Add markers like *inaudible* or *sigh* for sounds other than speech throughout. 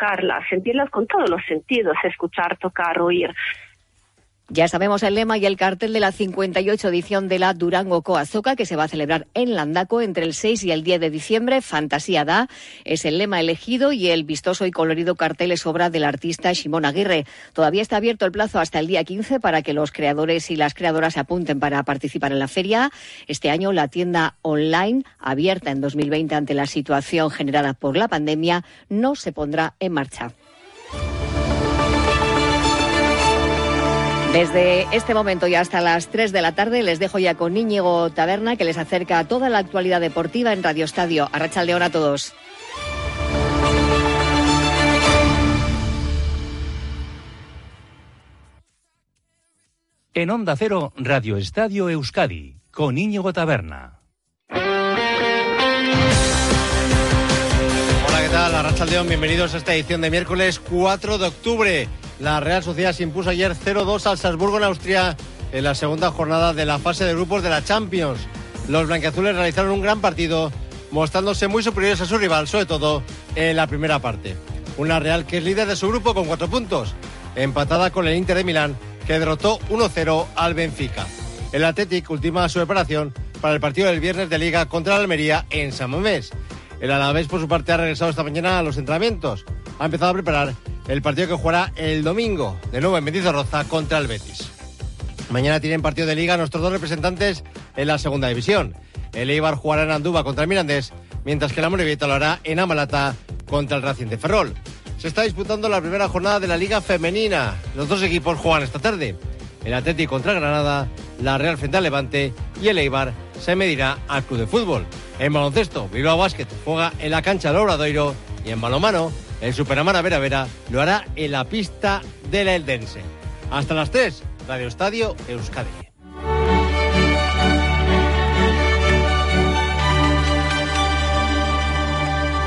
tocarlas, sentirlas con todos los sentidos, escuchar, tocar, oír. Ya sabemos el lema y el cartel de la 58 edición de la Durango Coazoca que se va a celebrar en Landaco entre el 6 y el 10 de diciembre. Fantasía da es el lema elegido y el vistoso y colorido cartel es obra del artista Shimon Aguirre. Todavía está abierto el plazo hasta el día 15 para que los creadores y las creadoras se apunten para participar en la feria. Este año la tienda online, abierta en 2020 ante la situación generada por la pandemia, no se pondrá en marcha. Desde este momento y hasta las 3 de la tarde les dejo ya con Íñigo Taberna que les acerca toda la actualidad deportiva en Radio Estadio. Arrachaldeón a todos. En Onda Cero, Radio Estadio Euskadi, con Íñigo Taberna. Hola, ¿qué tal? Arrachaldeón, bienvenidos a esta edición de miércoles 4 de octubre. La Real Sociedad se impuso ayer 0-2 al Salzburgo en Austria en la segunda jornada de la fase de grupos de la Champions. Los blanqueazules realizaron un gran partido, mostrándose muy superiores a su rival, sobre todo en la primera parte. Una Real que es líder de su grupo con cuatro puntos, empatada con el Inter de Milán, que derrotó 1-0 al Benfica. El Athletic ultima su preparación para el partido del viernes de Liga contra la Almería en San Mamés. El Alavés, por su parte, ha regresado esta mañana a los entrenamientos. Ha empezado a preparar el partido que jugará el domingo, de nuevo en Mendizorroza, contra el Betis. Mañana tienen partido de liga nuestros dos representantes en la segunda división. El Eibar jugará en Andúba contra el Mirandés, mientras que la Morevieta lo hará en Amalata contra el Racing de Ferrol. Se está disputando la primera jornada de la Liga Femenina. Los dos equipos juegan esta tarde. El Atlético contra Granada, la Real frente al Levante y el Eibar se medirá al Club de Fútbol. En baloncesto, Bilbao Basket juega en la cancha del Obradoiro y en balonmano, el Superamara Vera Vera lo hará en la pista de la Eldense. Hasta las 3, Radio Estadio Euskadi.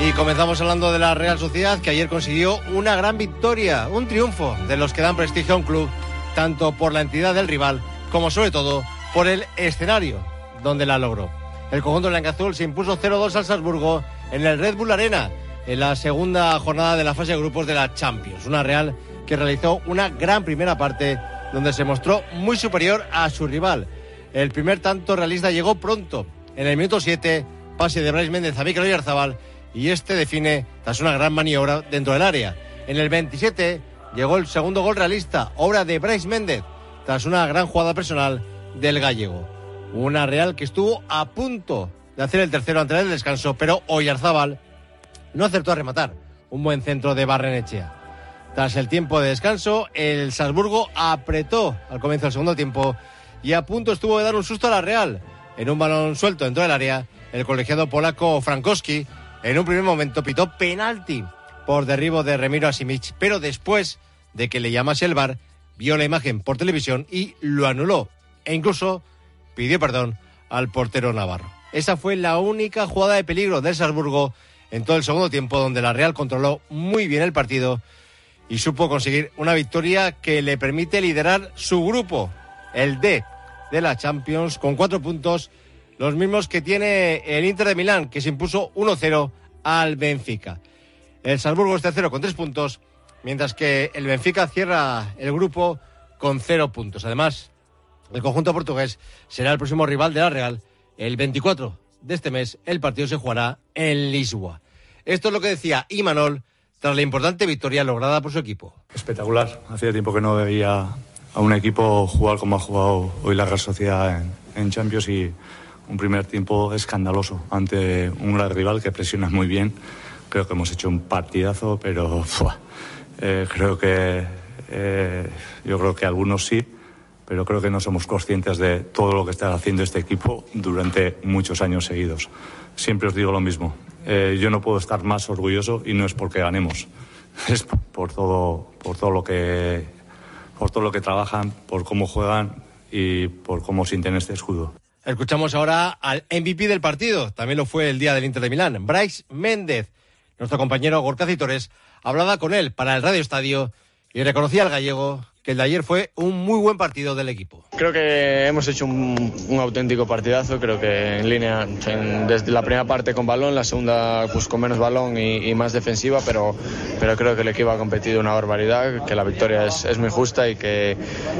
Y comenzamos hablando de la Real Sociedad, que ayer consiguió una gran victoria, un triunfo de los que dan prestigio a un club, tanto por la entidad del rival como sobre todo por el escenario donde la logró. El conjunto blanca-azul se impuso 0-2 al Salzburgo en el Red Bull Arena en la segunda jornada de la fase de grupos de la Champions. Una Real que realizó una gran primera parte donde se mostró muy superior a su rival. El primer tanto realista llegó pronto. En el minuto 7, pase de Bryce Méndez a Mikel Oyarzabal y este define tras una gran maniobra dentro del área. En el 27 llegó el segundo gol realista, obra de Bryce Méndez, tras una gran jugada personal del gallego. Una Real que estuvo a punto de hacer el tercero antes del descanso, pero Oyarzabal no acertó a rematar. Un buen centro de Barrenechea. Tras el tiempo de descanso, el Salzburgo apretó al comienzo del segundo tiempo y a punto estuvo de dar un susto a la Real. En un balón suelto dentro del área, el colegiado polaco Frankowski en un primer momento pitó penalti por derribo de Remiro Asimic, pero después de que le llamase el VAR, vio la imagen por televisión y lo anuló. E incluso pidió perdón al portero navarro. Esa fue la única jugada de peligro del Salzburgo en todo el segundo tiempo, donde la Real controló muy bien el partido y supo conseguir una victoria que le permite liderar su grupo, el D de la Champions, con cuatro puntos, los mismos que tiene el Inter de Milán, que se impuso 1-0 al Benfica. El Salzburgo es tercero con tres puntos, mientras que el Benfica cierra el grupo con cero puntos. Además, el conjunto portugués será el próximo rival de la Real el 24 de este mes. El partido se jugará en Lisboa. Esto es lo que decía Imanol tras la importante victoria lograda por su equipo. Espectacular. Hacía tiempo que no veía a un equipo jugar como ha jugado hoy la Real Sociedad en, en Champions y un primer tiempo escandaloso ante un gran rival que presiona muy bien. Creo que hemos hecho un partidazo, pero eh, creo que eh, yo creo que algunos sí, pero creo que no somos conscientes de todo lo que está haciendo este equipo durante muchos años seguidos. Siempre os digo lo mismo. Eh, yo no puedo estar más orgulloso y no es porque ganemos, *laughs* es por todo, por todo lo que, por todo lo que trabajan, por cómo juegan y por cómo sienten este escudo. Escuchamos ahora al MVP del partido, también lo fue el día del Inter de Milán, Bryce Méndez. Nuestro compañero Gorka Citores hablaba con él para el Radio Estadio y reconocía al gallego que el de ayer fue un muy buen partido del equipo. Creo que hemos hecho un, auténtico partidazo, creo que en línea, desde la primera parte con balón, la segunda pues con menos balón y, más defensiva, pero, pero creo que el equipo ha competido una barbaridad, que la victoria es, muy justa y que,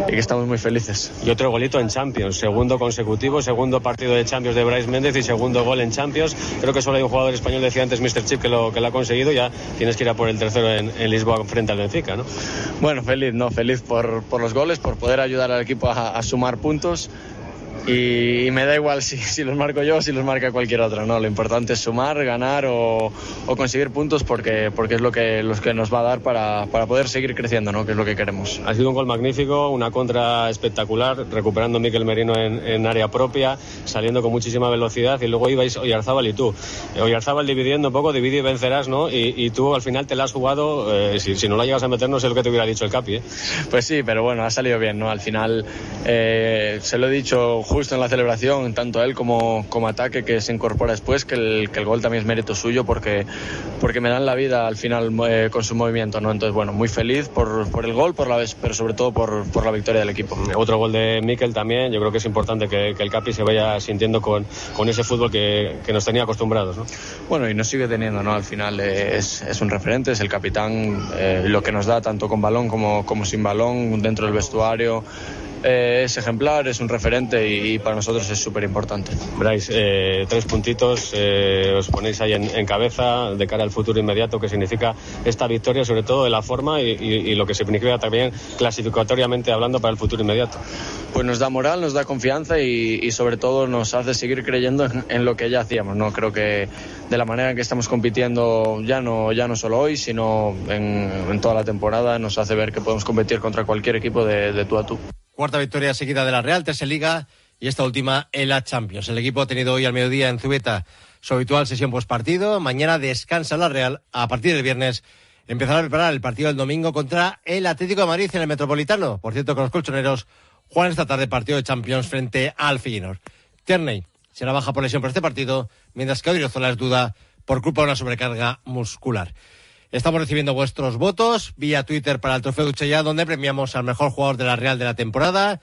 y que, estamos muy felices. Y otro golito en Champions, segundo consecutivo, segundo partido de Champions de Bryce Méndez y segundo gol en Champions. Creo que solo hay un jugador español, decía antes Mr. Chip, que lo, que lo ha conseguido, ya tienes que ir a por el tercero en, en Lisboa frente al Benfica, ¿no? Bueno, feliz, no, feliz por, por los goles, por poder ayudar al equipo a, a sumar puntos y, me da igual *laughs* si, si, los marco yo o si los marca cualquier otro, ¿no? Lo importante es sumar, ganar o, o conseguir puntos porque, porque es lo que, los que nos va a dar para, para, poder seguir creciendo, ¿no? Que es lo que queremos. Ha sido un gol magnífico, una contra espectacular, recuperando a Miquel Merino en, en, área propia, saliendo con muchísima velocidad y luego ibais Oyarzábal y tú. Oyarzábal dividiendo un poco, divide y vencerás, ¿no? Y, y tú al final te la has jugado, eh, si, si, no la llegas a meter no sé lo que te hubiera dicho el Capi, ¿eh? Pues sí, pero bueno, ha salido bien, ¿no? Al final eh, se lo he dicho justo en la celebración, tanto él como, como ataque que se incorpora después, que el, que el gol también es mérito suyo porque, porque me dan la vida al final eh, con su movimiento. ¿no? Entonces, bueno, muy feliz por, por el gol, por la vez, pero sobre todo por, por la victoria del equipo. Otro gol de Mikel también, yo creo que es importante que, que el Capi se vaya sintiendo con, con ese fútbol que, que, nos tenía acostumbrados. ¿no? Bueno, y nos sigue teniendo, ¿no? Al final eh, es, es, un referente, es el capitán, eh, lo que nos da tanto con balón como, como sin balón dentro del vestuario eh, es ejemplar, es un referente y, y para nosotros es súper importante. Bryce, eh, tres puntitos, eh, os ponéis ahí en, en, cabeza de cara al futuro inmediato que significa esta victoria, sobre todo de la forma y, y, y, lo que significa también clasificatoriamente hablando para el futuro inmediato. Pues nos da moral, nos da confianza y, sobre todo nos hace seguir creyendo en, en, lo que ya hacíamos. ¿no? Creo que de la manera en que estamos compitiendo ya no, ya no solo hoy, sino en, en toda la temporada, nos hace ver que podemos competir contra cualquier equipo de, de tú a tú. Cuarta victoria seguida de la Real, tercera Liga y esta última en la Champions. El equipo ha tenido hoy al mediodía en Zubeta su habitual sesión postpartido. Mañana descansa la Real. A partir del viernes empezará a preparar el partido del domingo contra el Atlético de Madrid en el Metropolitano. Por cierto, con los colchoneros juegan esta tarde partido de Champions frente al Feyenoord. Tierney será baja por lesión por este partido, mientras que Odriozola es duda por culpa de una sobrecarga muscular. Estamos recibiendo vuestros votos vía Twitter para el Trofeo Duchella, donde premiamos al mejor jugador de la Real de la temporada.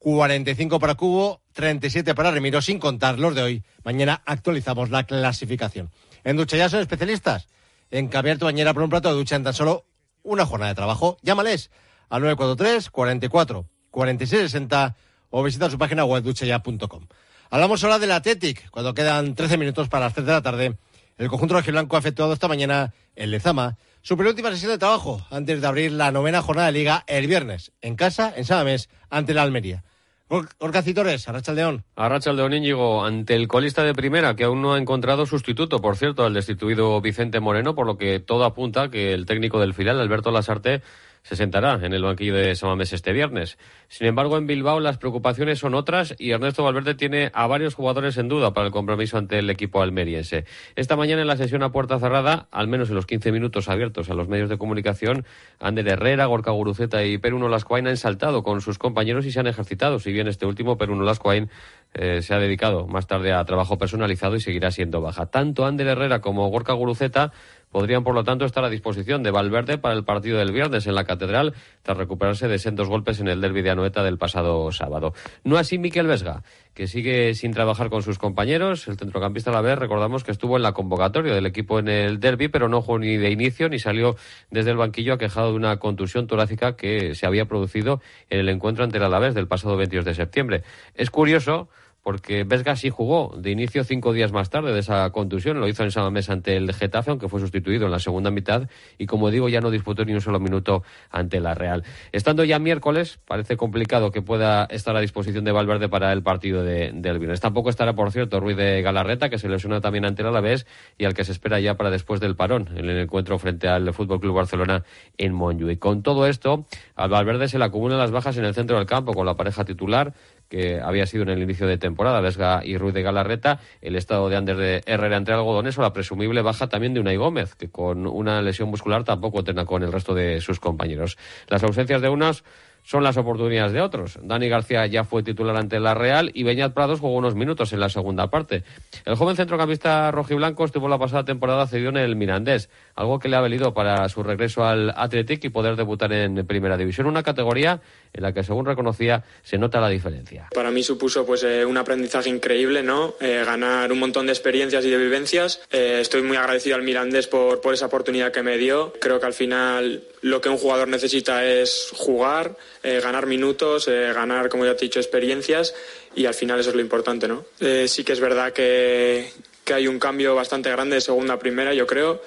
45 para Cubo, 37 para Remiro, sin contar los de hoy. Mañana actualizamos la clasificación. En Duchella son especialistas en cambiar tu bañera por un plato de ducha en tan solo una jornada de trabajo. Llámales al 943 44 46 60 o visita su página web duchella.com. Hablamos ahora del Athletic, cuando quedan 13 minutos para las 3 de la tarde el conjunto rojiblanco ha efectuado esta mañana en Lezama su penúltima sesión de trabajo antes de abrir la novena jornada de liga el viernes, en casa, en Samamés, ante la Almería. Orca Citores, Arracha León. Arracha León Íñigo, ante el colista de primera, que aún no ha encontrado sustituto, por cierto, al destituido Vicente Moreno, por lo que todo apunta que el técnico del filial, Alberto Lasarte, se sentará en el banquillo de Samamés este viernes. Sin embargo, en Bilbao las preocupaciones son otras y Ernesto Valverde tiene a varios jugadores en duda para el compromiso ante el equipo almeriense. Esta mañana en la sesión a puerta cerrada, al menos en los 15 minutos abiertos a los medios de comunicación, Ander Herrera, Gorka Guruceta y Peruno Lascoain han saltado con sus compañeros y se han ejercitado, si bien este último, Peruno Lascoain, eh, se ha dedicado más tarde a trabajo personalizado y seguirá siendo baja. Tanto Ander Herrera como Gorka Guruceta podrían, por lo tanto, estar a disposición de Valverde para el partido del viernes en la Catedral, tras recuperarse de sendos golpes en el derbi de Anoeta del pasado sábado. No así Miquel Vesga, que sigue sin trabajar con sus compañeros. El centrocampista a la recordamos que estuvo en la convocatoria del equipo en el derby, pero no jugó ni de inicio ni salió desde el banquillo aquejado de una contusión torácica que se había producido en el encuentro ante el Alavés del pasado 22 de septiembre. Es curioso porque Vesga sí jugó de inicio cinco días más tarde de esa contusión, lo hizo en Samamés ante el Getafe, aunque fue sustituido en la segunda mitad, y como digo, ya no disputó ni un solo minuto ante la Real. Estando ya miércoles, parece complicado que pueda estar a disposición de Valverde para el partido de, del viernes. Tampoco estará, por cierto, Ruiz de Galarreta, que se lesiona también ante el Alavés, y al que se espera ya para después del parón, en el encuentro frente al Fútbol Club Barcelona en Y Con todo esto, al Valverde se le acumulan las bajas en el centro del campo con la pareja titular, que había sido en el inicio de temporada, Vesga y Ruiz de Galarreta, el estado de Ander de Herrera entre algodones o la presumible baja también de Unai Gómez, que con una lesión muscular tampoco tenga con el resto de sus compañeros. Las ausencias de unas son las oportunidades de otros. Dani García ya fue titular ante la Real y Beñat Prados jugó unos minutos en la segunda parte. El joven centrocampista rojiblanco estuvo la pasada temporada cedido en el Mirandés, algo que le ha valido para su regreso al Athletic y poder debutar en Primera División, una categoría en la que, según reconocía, se nota la diferencia. Para mí supuso pues eh, un aprendizaje increíble, ¿no? Eh, ganar un montón de experiencias y de vivencias. Eh, estoy muy agradecido al Mirandés por, por esa oportunidad que me dio. Creo que al final lo que un jugador necesita es jugar, ganar minutos, ganar, como ya te he dicho, experiencias y al final eso es lo importante, ¿no? Sí que es verdad que, que hay un cambio bastante grande de segunda a primera, yo creo.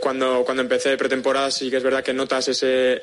cuando, cuando empecé pretemporada sí que es verdad que notas ese,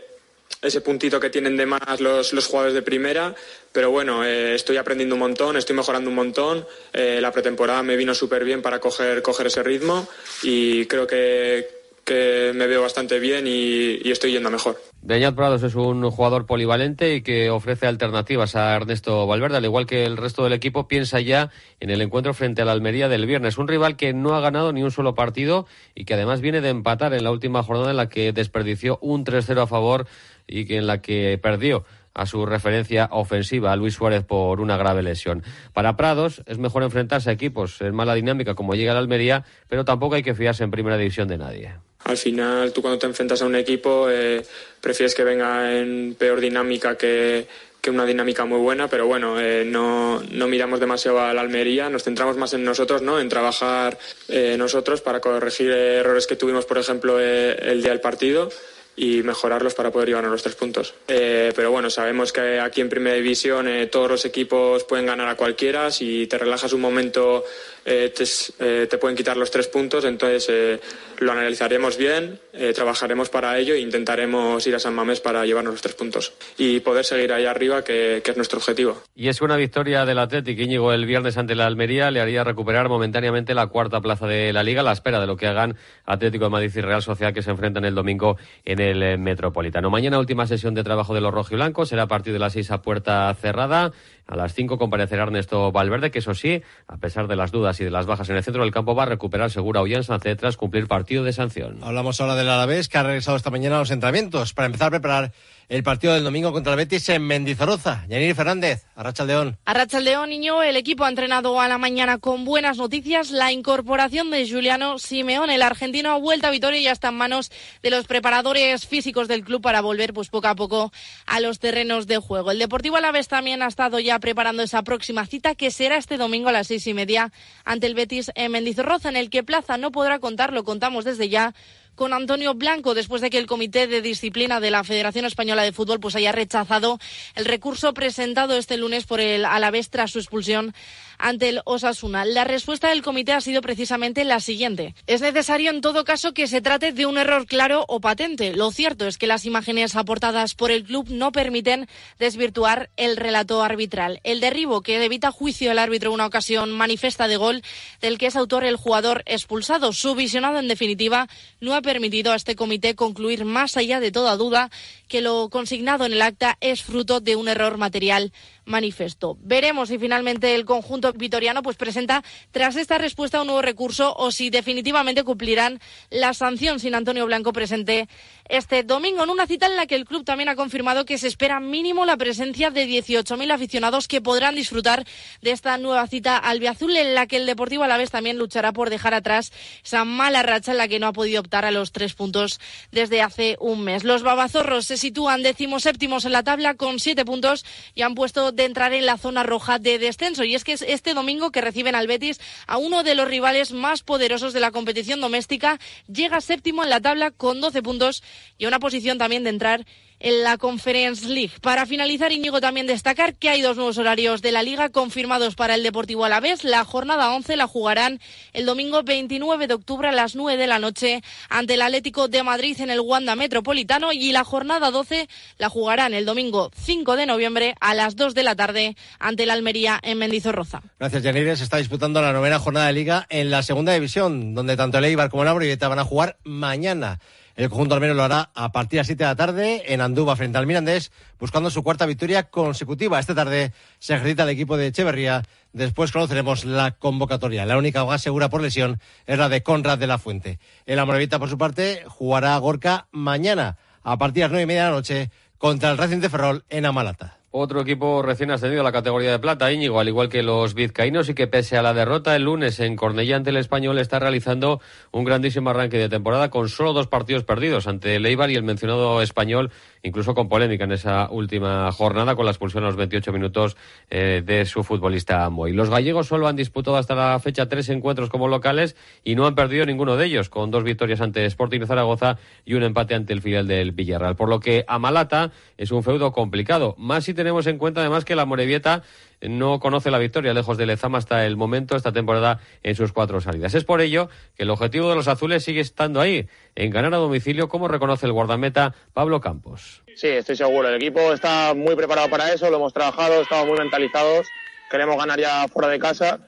ese puntito que tienen de más los, los jugadores de primera, pero bueno, estoy aprendiendo un montón, estoy mejorando un montón. la pretemporada me vino súper bien para coger, coger ese ritmo y creo que, que me veo bastante bien y, y estoy yendo mejor. Beñat Prados es un jugador polivalente y que ofrece alternativas a Ernesto Valverde, al igual que el resto del equipo piensa ya en el encuentro frente a la Almería del viernes, un rival que no ha ganado ni un solo partido y que además viene de empatar en la última jornada en la que desperdició un 3-0 a favor y que en la que perdió a su referencia ofensiva, a Luis Suárez, por una grave lesión. Para Prados es mejor enfrentarse a equipos en mala dinámica como llega la Almería, pero tampoco hay que fiarse en primera división de nadie. Al final, tú cuando te enfrentas a un equipo, eh, prefieres que venga en peor dinámica que, que una dinámica muy buena, pero bueno, eh, no, no, miramos demasiado a la Almería, nos centramos más en nosotros, ¿no? En trabajar eh, nosotros para corregir errores que tuvimos, por ejemplo, eh, el día del partido y mejorarlos para poder llevarnos los tres puntos. Eh, pero bueno, sabemos que aquí en Primera División eh, todos los equipos pueden ganar a cualquiera. Si te relajas un momento, eh, te, eh, te, pueden quitar los tres puntos. Entonces eh, lo analizaremos bien, eh, trabajaremos para ello e intentaremos ir a San Mamés para llevarnos los tres puntos y poder seguir ahí arriba, que, que es nuestro objetivo. Y es una victoria del Atlético Íñigo el viernes ante la Almería le haría recuperar momentáneamente la cuarta plaza de la Liga a la espera de lo que hagan Atlético de Madrid y Real Sociedad que se enfrentan el domingo en el Metropolitano. Mañana última sesión de trabajo de los rojiblancos será a partir de las seis a puerta cerrada. A las cinco comparecerá Ernesto Valverde, que eso sí, a pesar de las dudas y de las bajas en el centro del campo, va a recuperar segura Ollán tras cumplir partido de sanción. Hablamos ahora del Alavés, que ha regresado esta mañana a los entrenamientos para empezar a preparar el partido del domingo contra el Betis en Mendizorroza. Yanir Fernández, Arrachaldeón. Arrachaldeón, niño, el equipo ha entrenado a la mañana con buenas noticias. La incorporación de Juliano Simeón, el argentino, ha vuelto a Vitoria y ya está en manos de los preparadores físicos del club para volver pues poco a poco a los terrenos de juego. El Deportivo Alavés también ha estado ya preparando esa próxima cita que será este domingo a las seis y media ante el Betis en Mendizorroza, en el que Plaza no podrá contar, lo contamos desde ya, con Antonio Blanco después de que el Comité de Disciplina de la Federación Española de Fútbol pues haya rechazado el recurso presentado este lunes por el Alavés tras su expulsión ante el Osasuna. La respuesta del comité ha sido precisamente la siguiente. Es necesario en todo caso que se trate de un error claro o patente. Lo cierto es que las imágenes aportadas por el club no permiten desvirtuar el relato arbitral. El derribo que evita juicio el árbitro una ocasión manifiesta de gol del que es autor el jugador expulsado. Su visionado en definitiva no ha permitido a este comité concluir más allá de toda duda que lo consignado en el acta es fruto de un error material manifiesto. Veremos si finalmente el conjunto vitoriano pues presenta tras esta respuesta un nuevo recurso o si definitivamente cumplirán la sanción sin Antonio Blanco presente este domingo en una cita en la que el club también ha confirmado que se espera mínimo la presencia de 18.000 aficionados que podrán disfrutar de esta nueva cita albiazul en la que el Deportivo Alavés también luchará por dejar atrás esa mala racha en la que no ha podido optar a los tres puntos desde hace un mes. Los babazorros se sitúan decimoséptimos en la tabla con siete puntos y han puesto de entrar en la zona roja de descenso. Y es que es este domingo que reciben al Betis a uno de los rivales más poderosos de la competición doméstica. Llega séptimo en la tabla con 12 puntos y una posición también de entrar en la Conference League. Para finalizar, Íñigo también destacar que hay dos nuevos horarios de la liga confirmados para el Deportivo Alavés. La jornada 11 la jugarán el domingo 29 de octubre a las 9 de la noche ante el Atlético de Madrid en el Wanda Metropolitano y la jornada 12 la jugarán el domingo 5 de noviembre a las 2 de la tarde ante la Almería en Mendizorroza. Gracias, Yanire. Se está disputando la novena jornada de liga en la segunda división, donde tanto el Eibar como el Amorebieta van a jugar mañana. El conjunto almero lo hará a partir de las 7 de la tarde en Andúba frente al Mirandés, buscando su cuarta victoria consecutiva. Esta tarde se ejercita el equipo de Echeverría. Después conoceremos la convocatoria. La única hoja segura por lesión es la de Conrad de la Fuente. El Amorevita, por su parte, jugará a Gorka mañana a partir de las nueve y media de la noche contra el Racing de Ferrol en Amalata. Otro equipo recién ascendido a la categoría de plata, Íñigo, al igual que los vizcaínos, y que pese a la derrota el lunes en Cornellá ante el Español, está realizando un grandísimo arranque de temporada con solo dos partidos perdidos ante el y el mencionado Español, incluso con polémica en esa última jornada con la expulsión a los 28 minutos eh, de su futbolista Moy. Los gallegos solo han disputado hasta la fecha tres encuentros como locales y no han perdido ninguno de ellos, con dos victorias ante Sporting Zaragoza y un empate ante el filial del Villarreal. Por lo que Amalata es un feudo complicado, más si tenemos en cuenta además que la Morevieta no conoce la victoria lejos de Lezama hasta el momento esta temporada en sus cuatro salidas. Es por ello que el objetivo de los azules sigue estando ahí, en ganar a domicilio, como reconoce el guardameta Pablo Campos. Sí, estoy seguro. El equipo está muy preparado para eso, lo hemos trabajado, estamos muy mentalizados, queremos ganar ya fuera de casa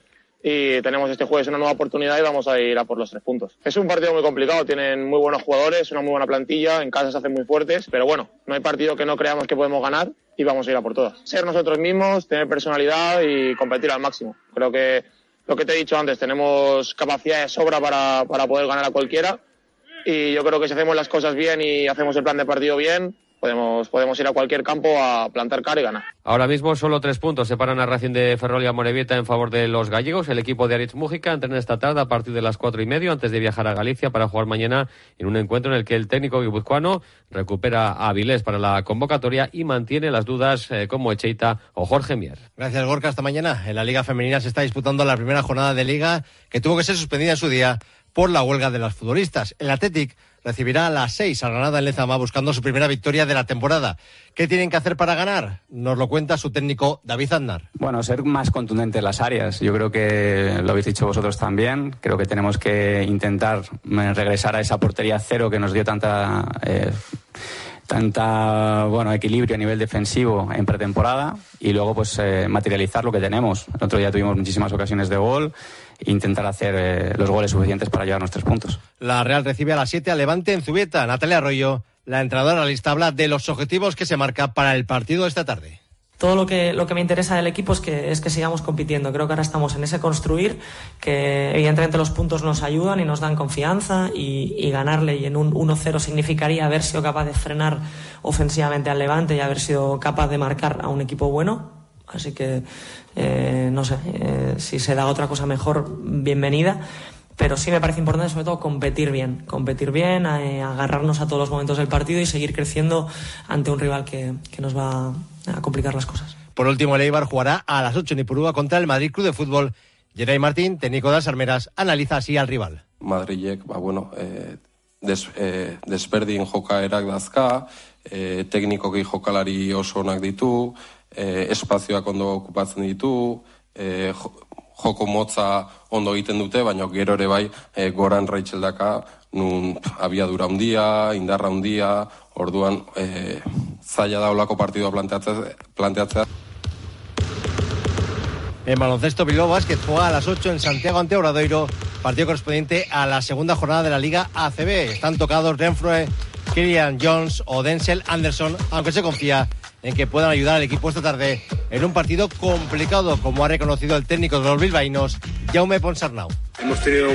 y tenemos este jueves una nueva oportunidad y vamos a ir a por los tres puntos. Es un partido muy complicado, tienen muy buenos jugadores, una muy buena plantilla, en casa se hacen muy fuertes, pero bueno, no hay partido que no creamos que podemos ganar y vamos a ir a por todas. Ser nosotros mismos, tener personalidad y competir al máximo. Creo que lo que te he dicho antes, tenemos capacidad de sobra para, para poder ganar a cualquiera y yo creo que si hacemos las cosas bien y hacemos el plan de partido bien, podemos, podemos ir a cualquier campo a plantar cara y ganar. Ahora mismo solo tres puntos separan a Racing de Ferrol y a Morevieta en favor de los gallegos. El equipo de Aritz Mújica entrena esta tarde a partir de las cuatro y medio antes de viajar a Galicia para jugar mañana en un encuentro en el que el técnico guipuzcoano recupera a Avilés para la convocatoria y mantiene las dudas eh, como Echeita o Jorge Mier. Gracias, Gorka. Hasta mañana. En la Liga Femenina se está disputando la primera jornada de Liga que tuvo que ser suspendida en su día por la huelga de las futbolistas. El Athletic recibirá a las seis al Granada en Lezama buscando su primera victoria de la temporada. ¿Qué tienen que hacer para ganar? Nos lo cuenta su técnico David Aznar. Bueno, ser más contundente en las áreas. Yo creo que lo habéis dicho vosotros también. Creo que tenemos que intentar eh, regresar a esa portería cero que nos dio tanta... Eh, tanta bueno equilibrio a nivel defensivo en pretemporada y luego pues eh, materializar lo que tenemos. El otro día tuvimos muchísimas ocasiones de gol intentar hacer eh, los goles suficientes para llevar nuestros puntos. La Real recibe a las 7 a Levante en Zubieta. Natalia Arroyo, la entrenadora lista, habla de los objetivos que se marca para el partido de esta tarde todo lo que, lo que me interesa del equipo es que, es que sigamos compitiendo. Creo que ahora estamos en ese construir, que evidentemente los puntos nos ayudan y nos dan confianza y, y ganarle y en un 1-0 significaría haber sido capaz de frenar ofensivamente al Levante y haber sido capaz de marcar a un equipo bueno. Así que, eh, no sé, eh, si se da otra cosa mejor, bienvenida pero sí me parece importante sobre todo competir bien, competir bien, eh, agarrarnos a todos los momentos del partido y seguir creciendo ante un rival que, que nos va a complicar las cosas. Por último, el Eibar jugará a las 8 en Ipurúa contra el Madrid Club de Fútbol. Geray Martín, técnico de las Armeras, analiza así al rival. Madrilek, ba, bueno, eh, des, eh, desberdin jokaerak dazka, eh, teknikoki jokalari oso onak ditu, eh, espazioak ondo okupatzen ditu, eh, joko motza ondo egiten dute, baina gero ere bai e, goran raitxeldaka nun abiadura handia, indarra handia, orduan e, zaila da olako partidua planteatzea. planteatzea. En baloncesto Bilbao Basket juega a las 8 en Santiago ante Obradoiro, partido correspondiente a la segunda jornada de la Liga ACB. Están tocados Renfroe, Kilian Jones o Denzel Anderson, aunque se confía en que puedan ayudar al equipo esta tarde en un partido complicado, como ha reconocido el técnico de los bilbaínos, Jaume Ponsarnau. Hemos tenido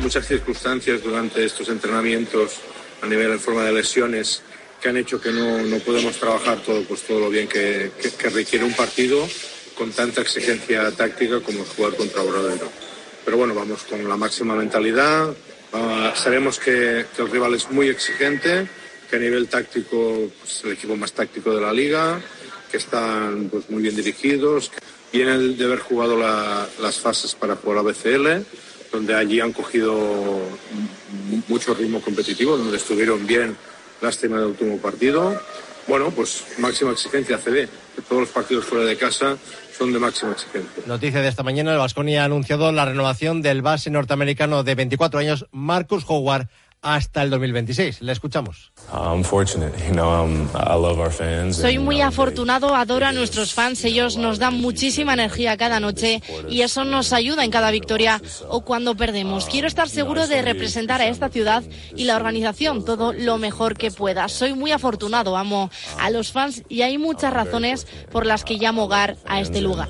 muchas circunstancias durante estos entrenamientos a nivel en forma de lesiones que han hecho que no, no podemos trabajar todo, pues todo lo bien que, que, requiere un partido con tanta exigencia táctica como jugar contra Obradoiro. Pero bueno, vamos con la máxima mentalidad. Uh, sabemos que, el rival es muy exigente, que a nivel táctico es pues, el equipo más táctico de la liga, que están pues, muy bien dirigidos. Vienen de haber jugado la, las fases para jugar a BCL, donde allí han cogido mucho ritmo competitivo, donde estuvieron bien, lástima del último partido. Bueno, pues máxima exigencia CD. Todos los partidos fuera de casa son de máxima exigencia. Noticia de esta mañana, el Vasconia ha anunciado la renovación del base norteamericano de 24 años, Marcus Howard, hasta el 2026. Le escuchamos. Soy muy afortunado, adoro a nuestros fans, ellos nos dan muchísima energía cada noche y eso nos ayuda en cada victoria o cuando perdemos. Quiero estar seguro de representar a esta ciudad y la organización todo lo mejor que pueda. Soy muy afortunado, amo a los fans y hay muchas razones por las que llamo hogar a este lugar.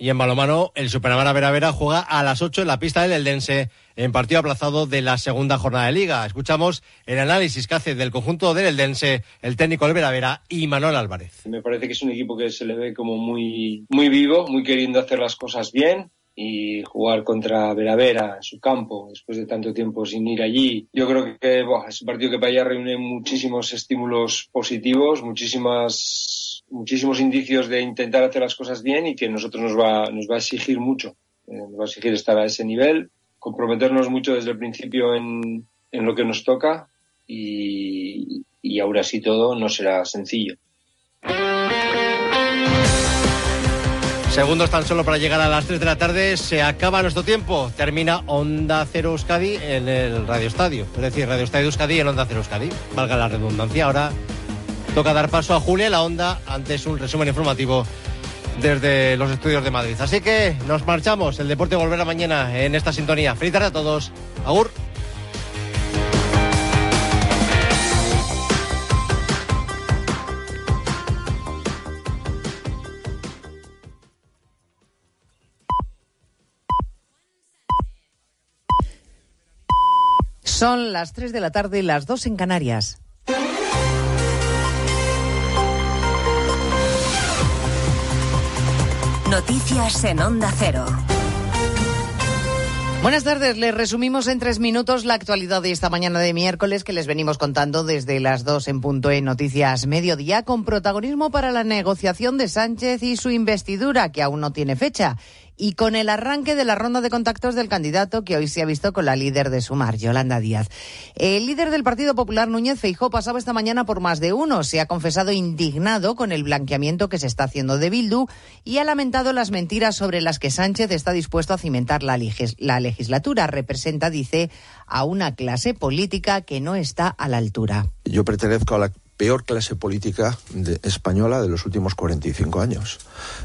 Y en balomano, el Superamara Vera Vera juega a las 8 en la pista del Eldense en partido aplazado de la segunda jornada de liga. Escuchamos el análisis que hace del conjunto del Eldense el técnico del Vera Vera y Manuel Álvarez. Me parece que es un equipo que se le ve como muy, muy vivo, muy queriendo hacer las cosas bien y jugar contra Vera Vera en su campo después de tanto tiempo sin ir allí. Yo creo que es un partido que para ella reúne muchísimos estímulos positivos, muchísimas muchísimos indicios de intentar hacer las cosas bien y que nosotros nos va, nos va a exigir mucho. Eh, nos va a exigir estar a ese nivel, comprometernos mucho desde el principio en, en lo que nos toca y, y ahora sí todo no será sencillo. Segundos tan solo para llegar a las 3 de la tarde. Se acaba nuestro tiempo. Termina Onda Cero Euskadi en el Radio Estadio. Es decir, Radio Estadio Euskadi en Onda Cero Euskadi. Valga la redundancia. Ahora toca dar paso a Julia la Onda. Antes un resumen informativo desde los estudios de Madrid. Así que nos marchamos. El deporte volverá mañana en esta sintonía. Feliz a todos. Agur. Son las 3 de la tarde y las 2 en Canarias. Noticias en Onda Cero. Buenas tardes, les resumimos en tres minutos la actualidad de esta mañana de miércoles que les venimos contando desde las dos en punto en Noticias Mediodía, con protagonismo para la negociación de Sánchez y su investidura, que aún no tiene fecha y con el arranque de la ronda de contactos del candidato que hoy se ha visto con la líder de Sumar, Yolanda Díaz. El líder del Partido Popular, Núñez Feijó, pasaba esta mañana por más de uno. Se ha confesado indignado con el blanqueamiento que se está haciendo de Bildu y ha lamentado las mentiras sobre las que Sánchez está dispuesto a cimentar la, la legislatura. Representa, dice, a una clase política que no está a la altura. Yo pertenezco a la peor clase política de, española de los últimos 45 años.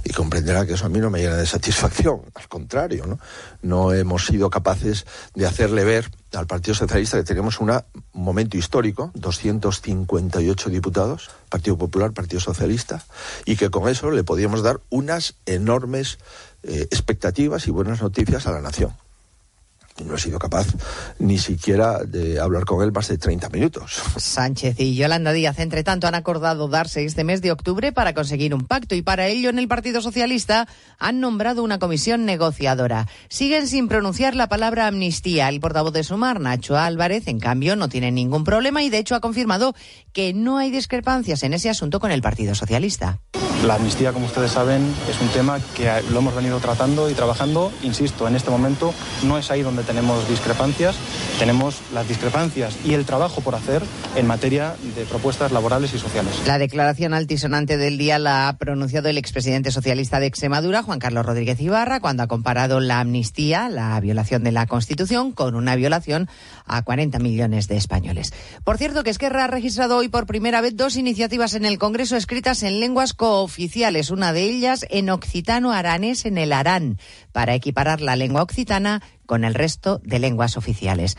Y comprenderá que eso a mí no me llena de satisfacción. *laughs* Al contrario, ¿no? No hemos sido capaces de hacerle ver al Partido Socialista que tenemos un momento histórico, 258 diputados, Partido Popular, Partido Socialista, y que con eso le podíamos dar unas enormes eh, expectativas y buenas noticias a la nación no he sido capaz ni siquiera de hablar con él más de 30 minutos. Sánchez y Yolanda Díaz, entre tanto, han acordado darse este mes de octubre para conseguir un pacto y para ello en el Partido Socialista han nombrado una comisión negociadora. Siguen sin pronunciar la palabra amnistía. El portavoz de Sumar, Nacho Álvarez, en cambio, no tiene ningún problema y de hecho ha confirmado que no hay discrepancias en ese asunto con el Partido Socialista. La amnistía, como ustedes saben, es un tema que lo hemos venido tratando y trabajando. Insisto, en este momento no es ahí donde tenemos discrepancias, tenemos las discrepancias y el trabajo por hacer en materia de propuestas laborales y sociales. La declaración altisonante del día la ha pronunciado el expresidente socialista de Extremadura, Juan Carlos Rodríguez Ibarra, cuando ha comparado la amnistía, la violación de la Constitución, con una violación a 40 millones de españoles. Por cierto, que Esquerra ha registrado hoy por primera vez dos iniciativas en el Congreso escritas en lenguas cooficiales oficiales, una de ellas en occitano aranés en el Arán, para equiparar la lengua occitana con el resto de lenguas oficiales.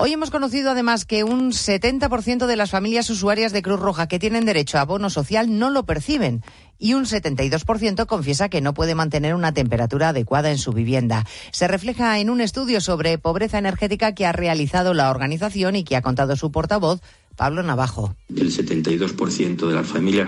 Hoy hemos conocido además que un 70% de las familias usuarias de Cruz Roja que tienen derecho a bono social no lo perciben y un 72% confiesa que no puede mantener una temperatura adecuada en su vivienda. Se refleja en un estudio sobre pobreza energética que ha realizado la organización y que ha contado su portavoz, Pablo Navajo. El 72% de las familias